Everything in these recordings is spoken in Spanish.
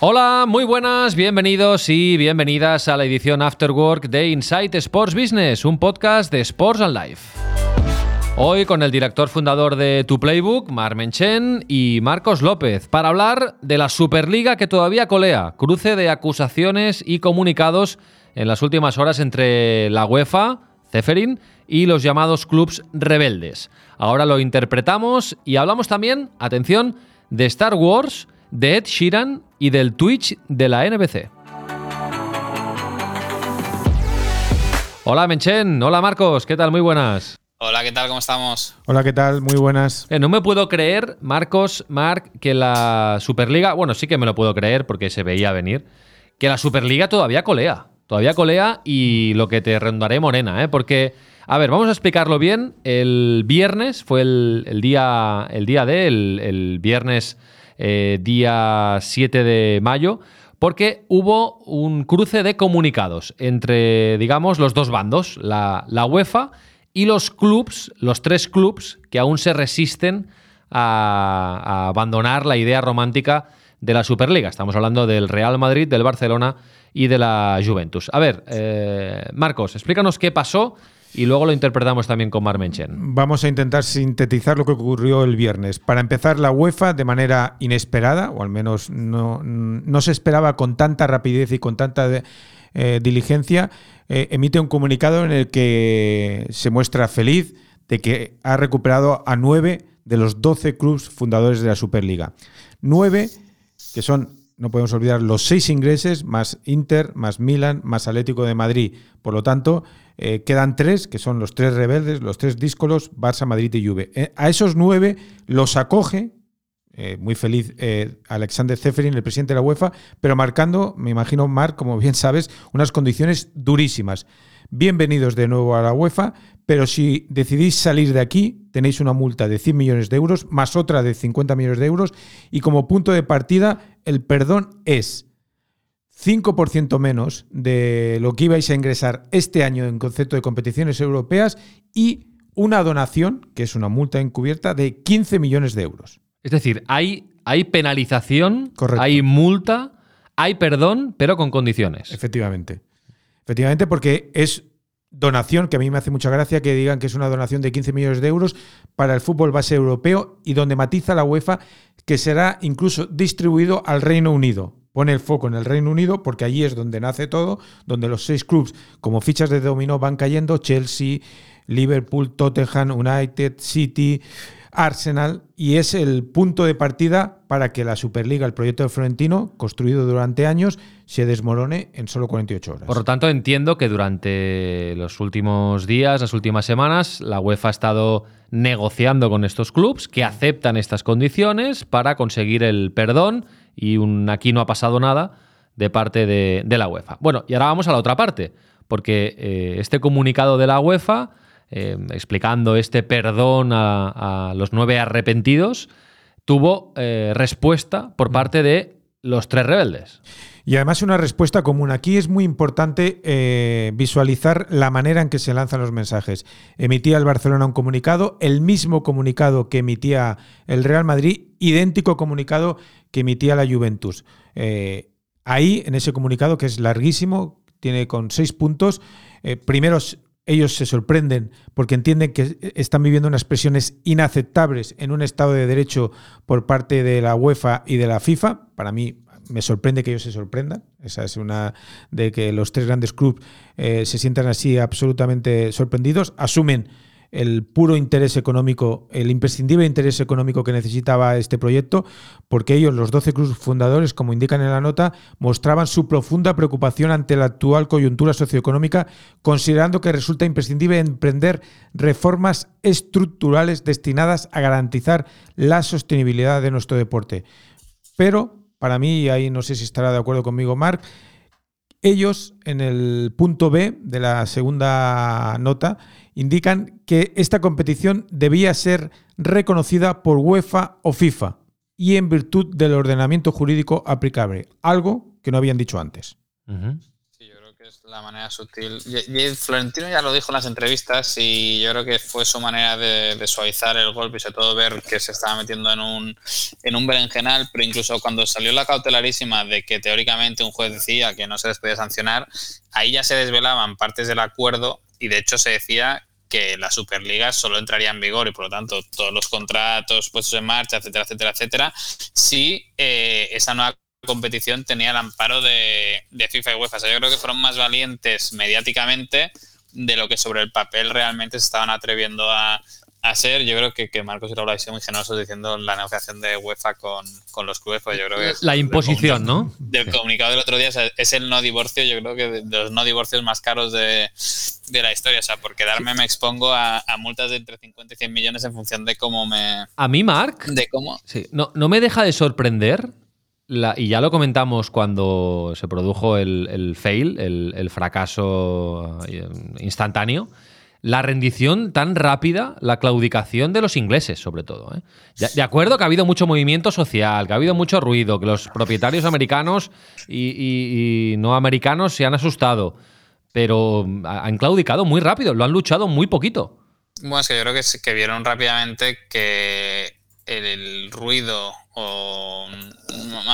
Hola, muy buenas, bienvenidos y bienvenidas a la edición Afterwork de Insight Sports Business, un podcast de Sports and Life. Hoy con el director fundador de Tu Playbook, Mar Menchen, y Marcos López, para hablar de la Superliga que todavía colea, cruce de acusaciones y comunicados en las últimas horas entre la UEFA, Ceferin, y los llamados clubs rebeldes. Ahora lo interpretamos y hablamos también, atención, de Star Wars, de Ed Sheeran y del Twitch de la NBC. Hola Menchen, hola Marcos, ¿qué tal? Muy buenas. Hola, ¿qué tal? ¿Cómo estamos? Hola, ¿qué tal? Muy buenas. Eh, no me puedo creer, Marcos, Marc, que la Superliga, bueno, sí que me lo puedo creer porque se veía venir, que la Superliga todavía colea. Todavía colea y lo que te rondaré morena, ¿eh? Porque, a ver, vamos a explicarlo bien. El viernes fue el, día, el día de, el, el viernes eh, día 7 de mayo, porque hubo un cruce de comunicados entre, digamos, los dos bandos, la, UEFA y los clubs, los tres clubs que aún se resisten a, abandonar la idea romántica de la Superliga. Estamos hablando del Real Madrid, del Barcelona y de la Juventus. A ver, eh, Marcos, explícanos qué pasó y luego lo interpretamos también con Marmenchen. Vamos a intentar sintetizar lo que ocurrió el viernes. Para empezar, la UEFA, de manera inesperada, o al menos no, se esperaba con tanta rapidez y con tanta eh, diligencia, eh, emite un comunicado en el que se muestra feliz de que ha recuperado a nueve de los doce clubes fundadores de la Superliga. Nueve que son no podemos olvidar los seis ingleses, más Inter, más Milan, más Atlético de Madrid. Por lo tanto, eh, quedan tres, que son los tres rebeldes, los tres díscolos, Barça, Madrid y Juve. Eh, a esos nueve los acoge, eh, muy feliz, Alexander Zeferin, el presidente de la UEFA, pero marcando, me imagino, Marc, como bien sabes, unas condiciones durísimas. Bienvenidos de nuevo a la UEFA, pero si decidís salir de aquí, tenéis una multa de 100 millones de euros, más otra de 50 millones de euros, y como punto de partida, el perdón es 5% menos de lo que ibais a ingresar este año en concepto de competiciones europeas y una donación, que es una multa encubierta, de 15 millones de euros. Es decir, hay, hay penalización, hay multa, hay perdón, pero con condiciones. Efectivamente. Efectivamente, porque es donación, que a mí me hace mucha gracia que digan que es una donación de 15 millones de euros para el fútbol base europeo y donde matiza la UEFA que será incluso distribuido al Reino Unido. Pone el foco en el Reino Unido porque allí es donde nace todo, donde los seis clubes como fichas de dominó van cayendo, Chelsea, Liverpool, Tottenham, United, City, Arsenal y es el punto de partida para que la Superliga, el proyecto de Florentino, construido durante años, se desmorone en solo 48 horas. Por lo tanto, entiendo que durante los últimos días, las últimas semanas, la UEFA ha estado negociando con estos clubes que aceptan estas condiciones para conseguir el perdón y un aquí no ha pasado nada de parte de, la UEFA. Bueno, y ahora vamos a la otra parte, porque eh, este comunicado de la UEFA Em, explicando este perdón a, los nueve arrepentidos, tuvo eh, respuesta por parte de los tres rebeldes. Y además una respuesta común. Aquí es muy importante eh, visualizar la manera en que se lanzan los mensajes. Emitía el Barcelona un comunicado, el mismo comunicado que emitía el Real Madrid, idéntico comunicado que emitía la Juventus. Eh, ahí, en ese comunicado, que es larguísimo, tiene con seis puntos, primero ellos se sorprenden porque entienden que están viviendo unas presiones inaceptables en un Estado de Derecho por parte de la UEFA y de la FIFA. Para mí me sorprende que ellos se sorprendan. Esa es una de que los tres grandes clubes eh, se sientan así absolutamente sorprendidos. Asumen el puro interés económico, el imprescindible interés económico que necesitaba este proyecto, porque ellos, los 12 clubes fundadores, como indican en la nota, mostraban su profunda preocupación ante la actual coyuntura socioeconómica, considerando que resulta imprescindible emprender reformas estructurales destinadas a garantizar la sostenibilidad de nuestro deporte. Pero, para mí, y ahí no sé si estará de acuerdo conmigo Marc, Ellos, en el punto B de la segunda nota, indican que esta competición debía ser reconocida por UEFA o FIFA y en virtud del ordenamiento jurídico aplicable, algo que no habían dicho antes. Sí, yo creo que es la manera sutil. Y Florentino ya lo dijo en las entrevistas y yo creo que fue su manera de, suavizar el golpe y sobre todo ver que se estaba metiendo en un, en un berenjenal, pero incluso cuando salió la cautelarísima de que teóricamente un juez decía que no se les podía sancionar, ahí ya se desvelaban partes del acuerdo y de hecho se decía que la Superliga solo entraría en vigor y por lo tanto todos los contratos puestos en marcha, etcétera, etcétera, etcétera, si eh, esa nueva competición tenía el amparo de, FIFA y UEFA. O sea, yo creo que fueron más valientes mediáticamente de lo que sobre el papel realmente se estaban atreviendo a, ser. Yo creo que, que Marcos y Raúl han sido muy generosos diciendo la negociación de UEFA con, los clubes, pues yo creo que La imposición, ¿no? Del comunicado del otro día, es el no divorcio, yo creo que de, los no divorcios más caros de, la historia. O sea, por quedarme me expongo a, multas de entre 50 y 100 millones en función de cómo me... A mí, Marc... De cómo... Sí, no, no me deja de sorprender y ya lo comentamos cuando se produjo el, fail, el, fracaso eh, instantáneo, la rendición tan rápida, la claudicación de los ingleses, sobre todo. ¿eh? De, acuerdo que ha habido mucho movimiento social, que ha habido mucho ruido, que los propietarios americanos y, no americanos se han asustado, pero han claudicado muy rápido, lo han luchado muy poquito. Bueno, es que yo creo que, que vieron rápidamente que el ruido o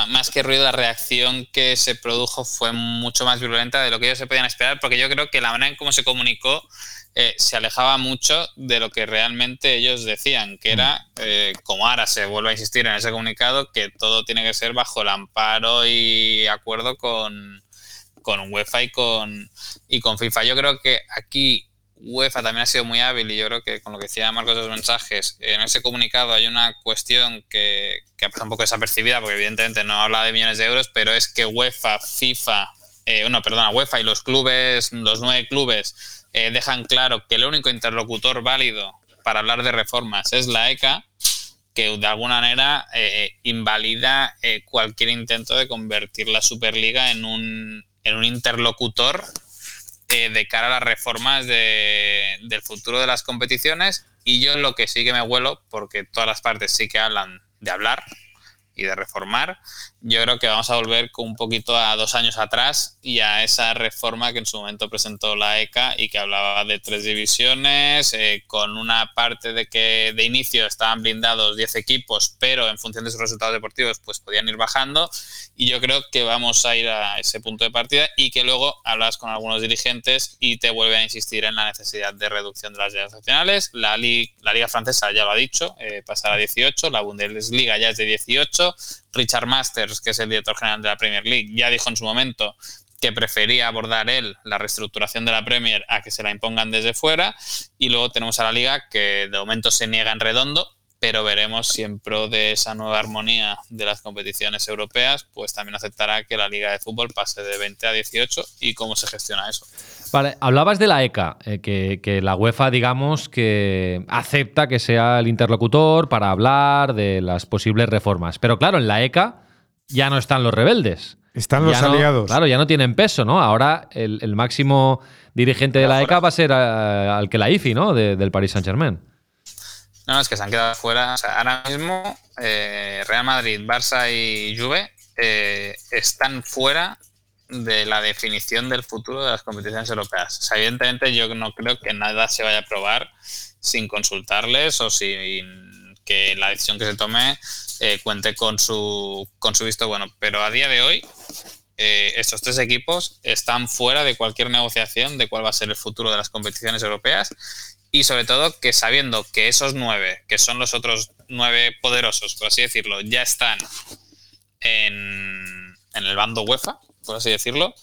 más que ruido, la reacción que se produjo fue mucho más violenta de lo que ellos se podían esperar, porque yo creo que la manera en cómo se comunicó eh, se alejaba mucho de lo que realmente ellos decían, que era, eh, como ahora se vuelve a insistir en ese comunicado, que todo tiene que ser bajo el amparo y acuerdo con, con UEFA y con, y con FIFA. Yo creo que aquí UEFA también ha sido muy hábil y yo creo que con lo que decía Marcos de los mensajes, en ese comunicado hay una cuestión que, que ha un poco desapercibida porque evidentemente no habla de millones de euros, pero es que UEFA, FIFA, eh, no, perdona, UEFA y los clubes, los nueve clubes, eh, dejan claro que el único interlocutor válido para hablar de reformas es la ECA, que de alguna manera eh, invalida cualquier intento de convertir la Superliga en un, en un interlocutor eh, de cara a las reformas del futuro de las competiciones. Y yo lo que sí que me huelo, porque todas las partes sí que hablan de hablar, y de reformar, yo creo que vamos a volver un poquito a dos años atrás y a esa reforma que en su momento presentó la ECA y que hablaba de tres divisiones, eh, con una parte de que de inicio estaban blindados 10 equipos, pero en función de sus resultados deportivos pues podían ir bajando y yo creo que vamos a ir a ese punto de partida y que luego hablas con algunos dirigentes y te vuelve a insistir en la necesidad de reducción de las ligas nacionales. La, la Liga Francesa ya lo ha dicho, eh, pasará a 18, la Bundesliga ya es de 18, Richard Masters, que es el director general de la Premier League, ya dijo en su momento que prefería abordar él la reestructuración de la Premier a que se la impongan desde fuera. Y luego tenemos a la liga que de momento se niega en redondo, pero veremos si en pro de esa nueva armonía de las competiciones europeas, pues también aceptará que la liga de fútbol pase de 20 a 18 y cómo se gestiona eso. Vale, hablabas de la ECA, eh, que, la UEFA, digamos, que acepta que sea el interlocutor para hablar de las posibles reformas. Pero claro, en la ECA ya no están los rebeldes. Están los aliados. Claro, ya no tienen peso, ¿no? Ahora el, máximo dirigente de la ECA va a ser eh, al que la IFI, ¿no? del Paris Saint-Germain. No, es que se han quedado fuera. ahora mismo eh, Real Madrid, Barça y Juve están fuera de la definición del futuro de las competiciones europeas. evidentemente yo no creo que nada se vaya a probar sin consultarles o sin que la decisión que se tome eh, cuente con su, con su visto bueno. Pero a día de hoy, eh, estos tres equipos están fuera de cualquier negociación de cuál va a ser el futuro de las competiciones europeas y sobre todo que sabiendo que esos nueve, que son los otros nueve poderosos, por así decirlo, ya están en, en el bando UEFA, por así decirlo.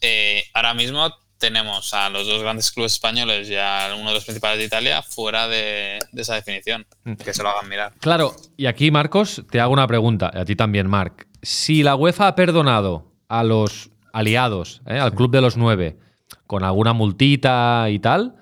Eh, ahora mismo tenemos a los dos grandes clubes españoles y a uno de los principales de Italia fuera de, esa definición. Mm. Que se lo hagan mirar. Claro, y aquí, Marcos, te hago una pregunta, a ti también, Marc. Si la UEFA ha perdonado a los aliados, eh, al club de los nueve, con alguna multita y tal,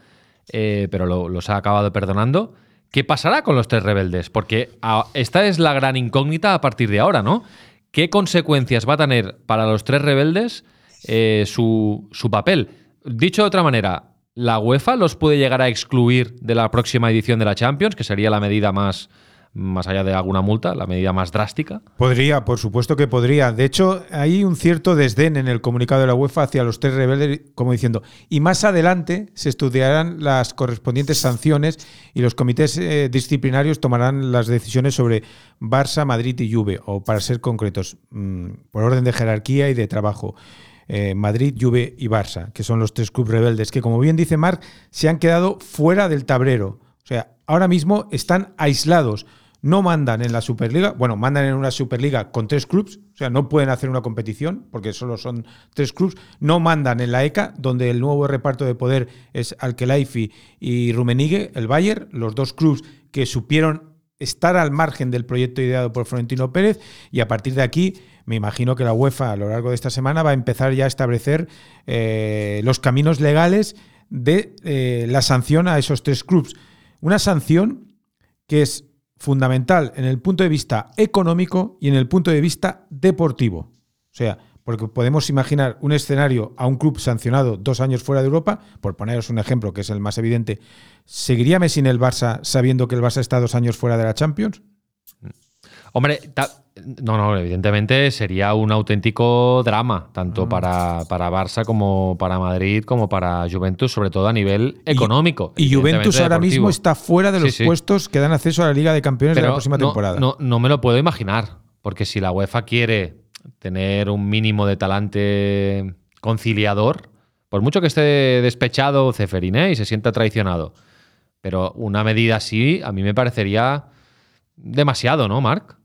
eh, pero los ha acabado perdonando, ¿qué pasará con los tres rebeldes? Porque ah, esta es la gran incógnita a partir de ahora, ¿no? ¿Qué consecuencias va a tener para los tres rebeldes eh, su, su papel. Dicho de otra manera, ¿la UEFA los puede llegar a excluir de la próxima edición de la Champions, que sería la medida más, más allá de alguna multa, la medida más drástica? Podría, por supuesto que podría. De hecho, hay un cierto desdén en el comunicado de la UEFA hacia los tres rebeldes, como diciendo, y más adelante se estudiarán las correspondientes sanciones y los comités eh, disciplinarios tomarán las decisiones sobre Barça, Madrid y Juve, o para ser concretos, mm, por orden de jerarquía y de trabajo. Eh, Madrid, Juve y Barça, que son los tres clubes rebeldes, que como bien dice Marc, se han quedado fuera del tablero. O sea, ahora mismo están aislados no mandan en la Superliga, bueno, mandan en una Superliga con tres clubes, o sea, no pueden hacer una competición porque solo son tres clubes, no mandan en la ECA, donde el nuevo reparto de poder es Alkelaifi y Rumenigue, el Bayern, los dos clubes que supieron estar al margen del proyecto ideado por Florentino Pérez y a partir de aquí me imagino que la UEFA a lo largo de esta semana va a empezar ya a establecer eh, los caminos legales de eh, la sanción a esos tres clubes. Una sanción que es fundamental en el punto de vista económico y en el punto de vista deportivo. O sea, porque podemos imaginar un escenario a un club sancionado dos años fuera de Europa, por poneros un ejemplo que es el más evidente, ¿seguiría Messi en el Barça sabiendo que el Barça está dos años fuera de la Champions? Hombre, no, no, evidentemente sería un auténtico drama, tanto para, para, Barça como para Madrid, como para Juventus, sobre todo a nivel económico. Y, Juventus ahora mismo está fuera de los puestos que dan acceso a la Liga de Campeones de la próxima temporada. No, no me lo puedo imaginar, porque si la UEFA quiere tener un mínimo de talante conciliador, por mucho que esté despechado Ceferiné y se sienta traicionado, pero una medida así a mí me parecería demasiado, ¿no, Marc?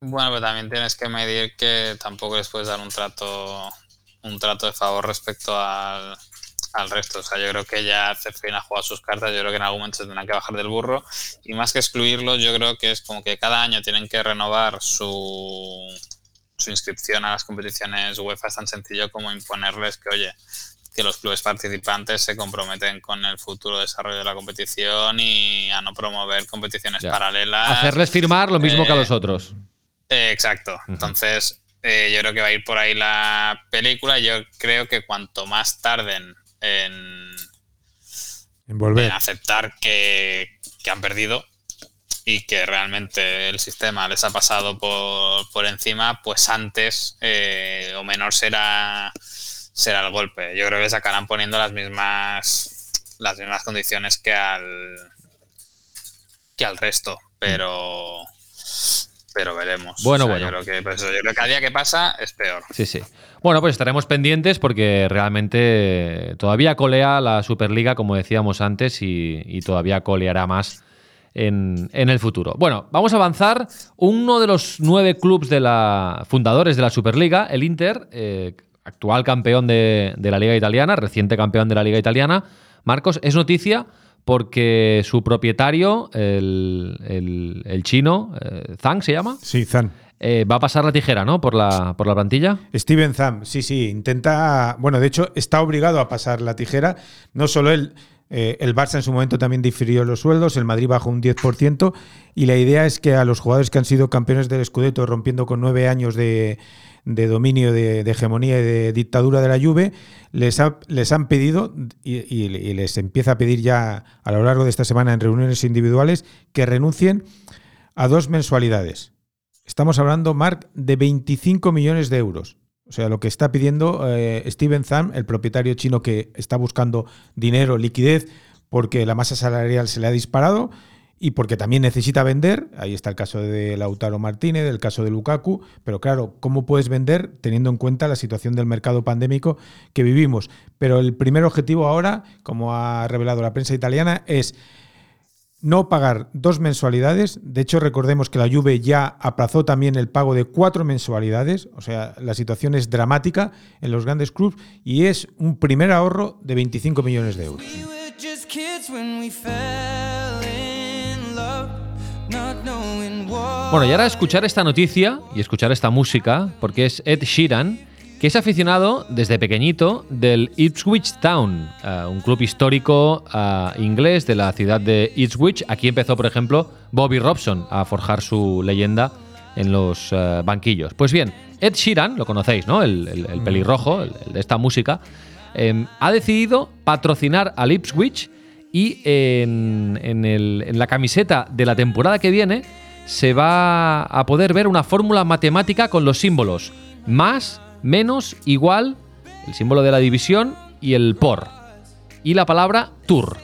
Bueno, pero también tienes que medir que tampoco les puedes dar un trato, un trato de favor respecto al, resto. O sea, yo creo que ya CFIN ha jugado sus cartas, yo creo que en algún momento se tendrán que bajar del burro. Y más que excluirlo, yo creo que es como que cada año tienen que renovar su, su inscripción a las competiciones UEFA. Es tan sencillo como imponerles que, oye, que los clubes participantes se comprometen con el futuro desarrollo de la competición y a no promover competiciones paralelas. Hacerles firmar lo mismo que a eh, los otros. Eh, exacto. Entonces, eh, yo creo que va a ir por ahí la película. Yo creo que cuanto más tarden en, en, aceptar que, han perdido y que realmente el sistema les ha pasado por, encima, pues antes eh, o menor será, será el golpe. Yo creo que sacarán poniendo las mismas las mismas condiciones que al que al resto, pero pero veremos. Bueno, bueno. Yo creo, que, pues, yo creo que a día que pasa es peor. Sí, sí. Bueno, pues estaremos pendientes porque realmente todavía colea la Superliga, como decíamos antes, y, todavía coleará más en, el futuro. Bueno, vamos a avanzar. Uno de los nueve clubes de la, fundadores de la Superliga, el Inter, eh, actual campeón de, de la Liga Italiana, reciente campeón de la Liga Italiana, Marcos, es noticia porque su propietario, el, chino, eh, Zhang se llama. Sí, Zhang. Eh, va a pasar la tijera, ¿no? Por la, por la plantilla. Steven Zhang, sí, sí, intenta, bueno, de hecho está obligado a pasar la tijera, no solo él. Eh, el Barça en su momento también difirió los sueldos, el Madrid bajó un 10% y la idea es que a los jugadores que han sido campeones del Scudetto rompiendo con nueve años de, de dominio, de, hegemonía y de dictadura de la Juve, les, les han pedido, y, les empieza a pedir ya a lo largo de esta semana en reuniones individuales, que renuncien a dos mensualidades. Estamos hablando, Mark, de 25 millones de euros. O sea, lo que está pidiendo eh, Steven Zam, el propietario chino que está buscando dinero, liquidez, porque la masa salarial se le ha disparado y porque también necesita vender. Ahí está el caso de Lautaro Martínez, el caso de Lukaku. Pero claro, ¿cómo puedes vender teniendo en cuenta la situación del mercado pandémico que vivimos? Pero el primer objetivo ahora, como ha revelado la prensa italiana, es no pagar dos mensualidades. De hecho, recordemos que la Juve ya aplazó también el pago de cuatro mensualidades. O sea, la situación es dramática en los grandes clubes y es un primer ahorro de 25 millones de euros. Bueno, y ahora escuchar esta noticia y escuchar esta música, porque es Ed Sheeran, que es aficionado desde pequeñito del Ipswich Town, eh, un club histórico eh, inglés de la ciudad de Ipswich. Aquí empezó, por ejemplo, Bobby Robson a forjar su leyenda en los eh, banquillos. Pues bien, Ed Sheeran, lo conocéis, ¿no? El, el- el pelirrojo, el, el de esta música, eh, ha decidido patrocinar al Ipswich y en, en el- en la camiseta de la temporada que viene se va a poder ver una fórmula matemática con los símbolos más, menos, igual, el símbolo de la división y el por. Y la palabra tour.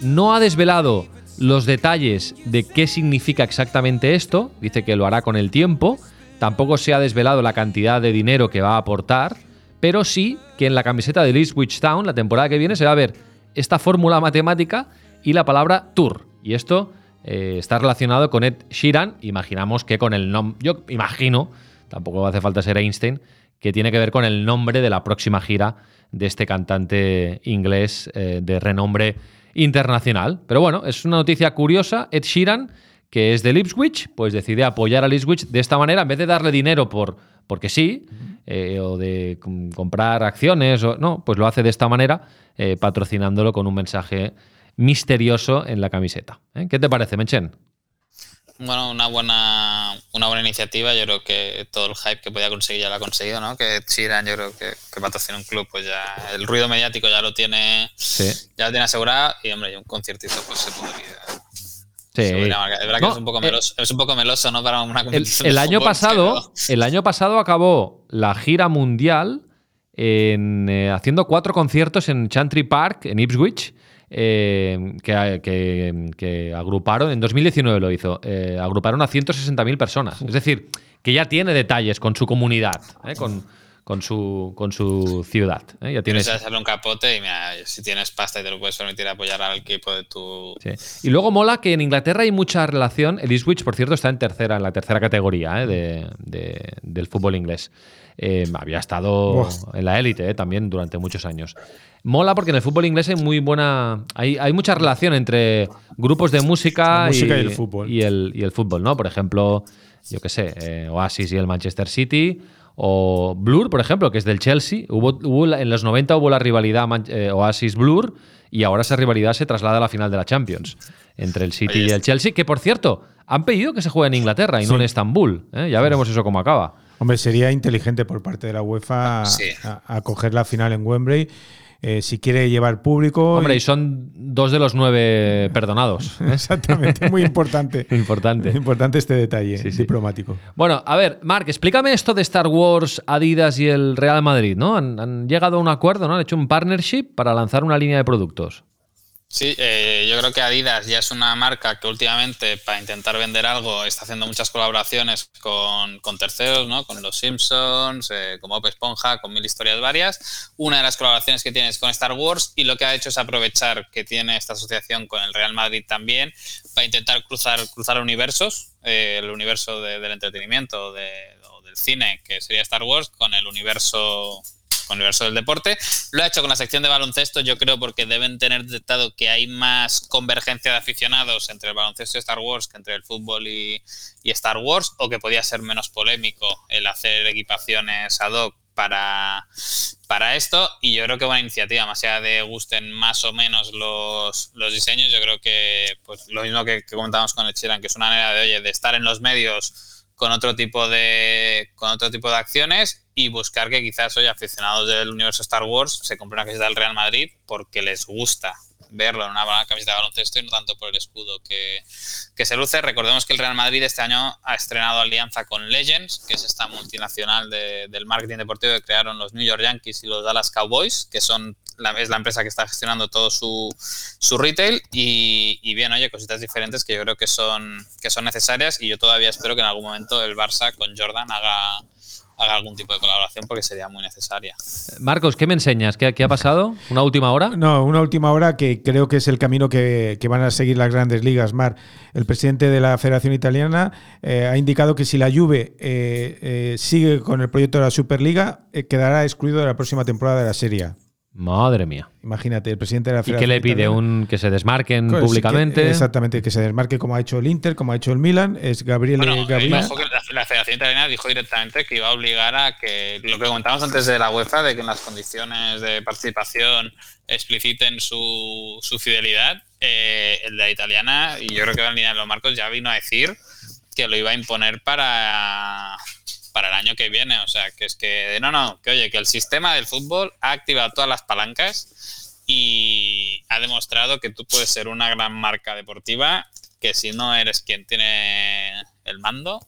No ha desvelado los detalles de qué significa exactamente esto, dice que lo hará con el tiempo, tampoco se ha desvelado la cantidad de dinero que va a aportar, pero sí que en la camiseta de Ipswich Town la temporada que viene se va a ver esta fórmula matemática y la palabra tour. Y esto eh, está relacionado con Ed Sheeran, imaginamos que con el nombre, yo imagino, tampoco hace falta ser Einstein, que tiene que ver con el nombre de la próxima gira de este cantante inglés eh, de renombre internacional. Pero bueno, es una noticia curiosa. Ed Sheeran, que es del Ipswich, pues decide apoyar al Ipswich de esta manera, en vez de darle dinero por porque sí, eh, o de com- comprar acciones, o no, pues lo hace de esta manera, eh, patrocinándolo con un mensaje misterioso en la camiseta. ¿Qué te parece, Menchen? Bueno, una buena, una buena iniciativa. Yo creo que todo el hype que podía conseguir ya lo ha conseguido, ¿no? Que Chiran, yo creo que, que patrocina un club, pues ya el ruido mediático ya lo tiene, Sí. ya lo tiene asegurado. Y hombre, y un conciertito, pues se podría. Sí. Es verdad No, que es un poco eh, meloso, es un poco meloso, ¿no? Para una El, competición. el año fútbol, pasado, el año pasado acabó la gira mundial en, eh, haciendo cuatro conciertos en Chantry Park, en Ipswich, eh, que, agruparon, en 2019 lo hizo, eh, agruparon a 160.000 personas. Es decir, que ya tiene detalles con su comunidad, eh, con, con, su, con su ciudad. eh, Ya Tienes hacerle un capote y mira, si tienes pasta y te lo puedes permitir apoyar al equipo de tu. Sí. Y luego mola que en Inglaterra hay mucha relación. El Ipswich, por cierto, está en tercera, en la tercera categoría eh, de- de- del fútbol inglés. Eh, había estado en la élite eh, también durante muchos años. Mola porque en el fútbol inglés hay muy buena. Hay, hay mucha relación entre grupos de música, música y el fútbol. Y el, y el fútbol, ¿no? Por ejemplo, yo qué sé, eh, Oasis y el Manchester City. O Blur, por ejemplo, que es del Chelsea. Hubo, en los 90 hubo la rivalidad eh, Oasis-Blur y ahora esa rivalidad se traslada a la final de la Champions entre el City y el Chelsea, que por cierto, han pedido que se juegue en Inglaterra y no en Estambul. ¿eh? Ya veremos eso cómo acaba. Hombre, sería inteligente por parte de la UEFA Sí. a, a coger la final en Wembley. Eh, si quiere llevar público. Hombre, y- y son dos de los nueve perdonados. ¿eh? Exactamente, muy importante. Importante. Importante este detalle Sí, sí. diplomático. Bueno, a ver, Marc, explícame esto de Star Wars, Adidas y el Real Madrid, ¿no? Han, han llegado a un acuerdo, ¿no? Han hecho un partnership para lanzar una línea de productos. Sí, eh, yo creo que Adidas ya es una marca que últimamente, para intentar vender algo, está haciendo muchas colaboraciones con, con terceros, ¿no? Con los Simpsons, eh, con Bob Esponja, con mil historias varias. Una de las colaboraciones que tiene es con Star Wars y lo que ha hecho es aprovechar que tiene esta asociación con el Real Madrid también para intentar cruzar, cruzar universos, eh, el universo de- del entretenimiento de- o del cine, que sería Star Wars, con el universo con el universo del deporte. Lo ha hecho con la sección de baloncesto, yo creo, porque deben tener detectado que hay más convergencia de aficionados entre el baloncesto y Star Wars que entre el fútbol y, y Star Wars, o que podía ser menos polémico el hacer equipaciones ad hoc para, para esto. Y yo creo que buena iniciativa, más allá de gusten más o menos los, los diseños, yo creo que pues lo mismo que, que comentábamos con el Chiran, que es una manera de, oye, de estar en los medios con otro tipo de con otro tipo de acciones y buscar que quizás hoy aficionados del universo Star Wars se compren una camiseta del Real Madrid porque les gusta verlo en una camiseta de baloncesto y no tanto por el escudo que, que se luce. Recordemos que el Real Madrid este año ha estrenado alianza con Legends, que es esta multinacional de- del marketing deportivo que crearon los New York Yankees y los Dallas Cowboys, que son la, es la empresa que está gestionando todo su, su retail y, y bien, oye, cositas diferentes que yo creo que son, que son necesarias y yo todavía espero que en algún momento el Barça con Jordan haga, haga algún tipo de colaboración porque sería muy necesaria. Marcos, ¿qué me enseñas? ¿Qué, qué ha pasado? ¿Una última hora? No, una última hora que creo que es el camino que, que van a seguir las grandes ligas. Mar, el presidente de la Federación Italiana eh, ha indicado que si la Juve eh, eh, sigue con el proyecto de la Superliga, eh, quedará excluido de la próxima temporada de la Serie. A. Madre mía. Imagínate, el presidente de la ¿Y Federación qué le pide? Italiana- ¿Un que se desmarquen Pues, públicamente? que- exactamente, que se desmarque como ha hecho el Inter, como ha hecho el Milan. Es Bueno, eh, Gabriel. ojo que la, la Federación Italiana dijo directamente que iba a obligar a que lo que comentábamos antes de la UEFA, de que en las condiciones de participación expliciten su, su fidelidad, eh, el de la italiana, y yo creo que va en línea de los marcos, ya vino a decir que lo iba a imponer para, para el año que viene. O sea, que es que, no, no, que oye, que el sistema del fútbol ha activado todas las palancas y ha demostrado que tú puedes ser una gran marca deportiva que si no eres quien tiene el mando,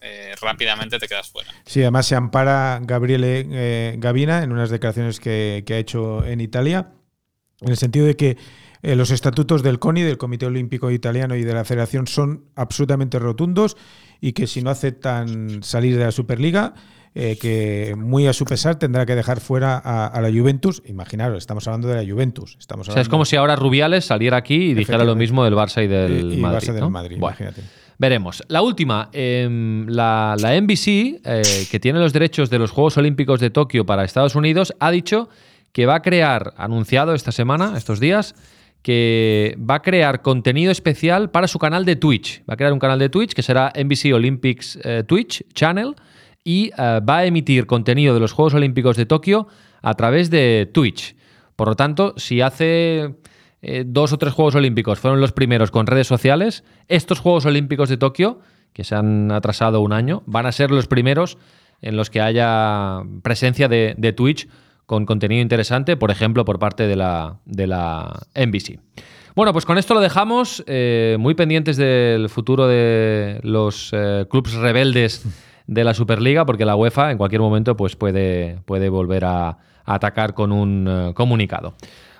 eh, rápidamente te quedas fuera. Sí, además se ampara Gabriele eh, Gavina en unas declaraciones que, que, ha hecho en Italia, en el sentido de que eh, los estatutos del CONI, del Comité Olímpico Italiano y de la Federación son absolutamente rotundos y que si no aceptan salir de la Superliga, eh, que muy a su pesar tendrá que dejar fuera a, a, la Juventus. Imaginaros, estamos hablando de la Juventus. Estamos o sea, es como si ahora Rubiales saliera aquí y dijera lo mismo del Barça y del y, y Madrid. Barça ¿no? del Madrid, Bueno, imagínate. Veremos. La última, eh, la, la, NBC, eh, que tiene los derechos de los Juegos Olímpicos de Tokio para Estados Unidos, ha dicho que va a crear, anunciado esta semana, estos días, que va a crear contenido especial para su canal de Twitch. Va a crear un canal de Twitch que será NBC Olympics eh, Twitch Channel y eh, va a emitir contenido de los Juegos Olímpicos de Tokio a través de Twitch. Por lo tanto, si hace eh, dos o tres Juegos Olímpicos fueron los primeros con redes sociales, estos Juegos Olímpicos de Tokio, que se han atrasado un año, van a ser los primeros en los que haya presencia de, de Twitch con contenido interesante, por ejemplo, por parte de la, de la NBC. Bueno, pues con esto lo dejamos, eh, muy pendientes del futuro de los eh, clubes rebeldes de la Superliga, porque la UEFA en cualquier momento pues, puede, puede volver a, a atacar con un uh, comunicado.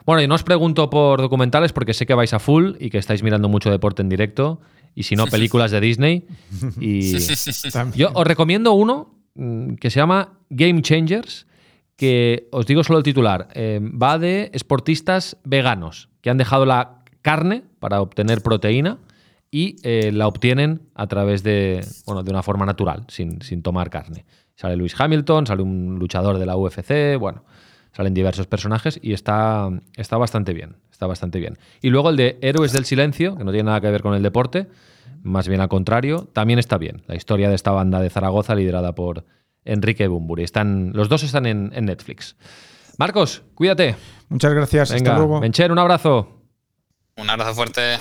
Bueno, y no os pregunto por documentales porque sé que vais a full y que estáis mirando mucho deporte en directo, y si no, películas de Disney. Y yo os recomiendo uno mm, que se llama Game Changers, que os digo solo el titular, eh, va de esportistas veganos que han dejado la carne para obtener proteína y eh, la obtienen a través de, bueno, de una forma natural, sin, sin, tomar carne. Sale Luis Hamilton, sale un luchador de la UFC, bueno, salen diversos personajes y está, está bastante bien, está bastante bien. Y luego el de Héroes del Silencio, que no tiene nada que ver con el deporte, más bien al contrario, también está bien. La historia de esta banda de Zaragoza liderada por Enrique Bumburi. Están, los dos están en, en, Netflix. Marcos, cuídate. Muchas gracias. Venga, Hasta luego. Mencher, un abrazo. Un abrazo fuerte.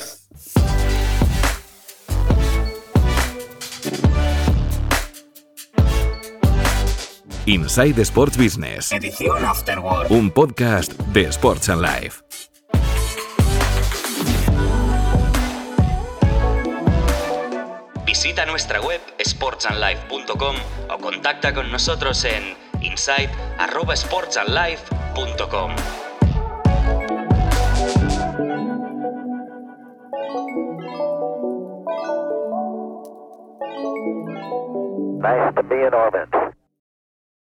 Inside Sports Business. Edición Afterword. Un podcast de Sports and Life. Visita nuestra web sportsandlife.com o contacta con nosotros en insight@sportsandlife.com. Nice to be in orbit.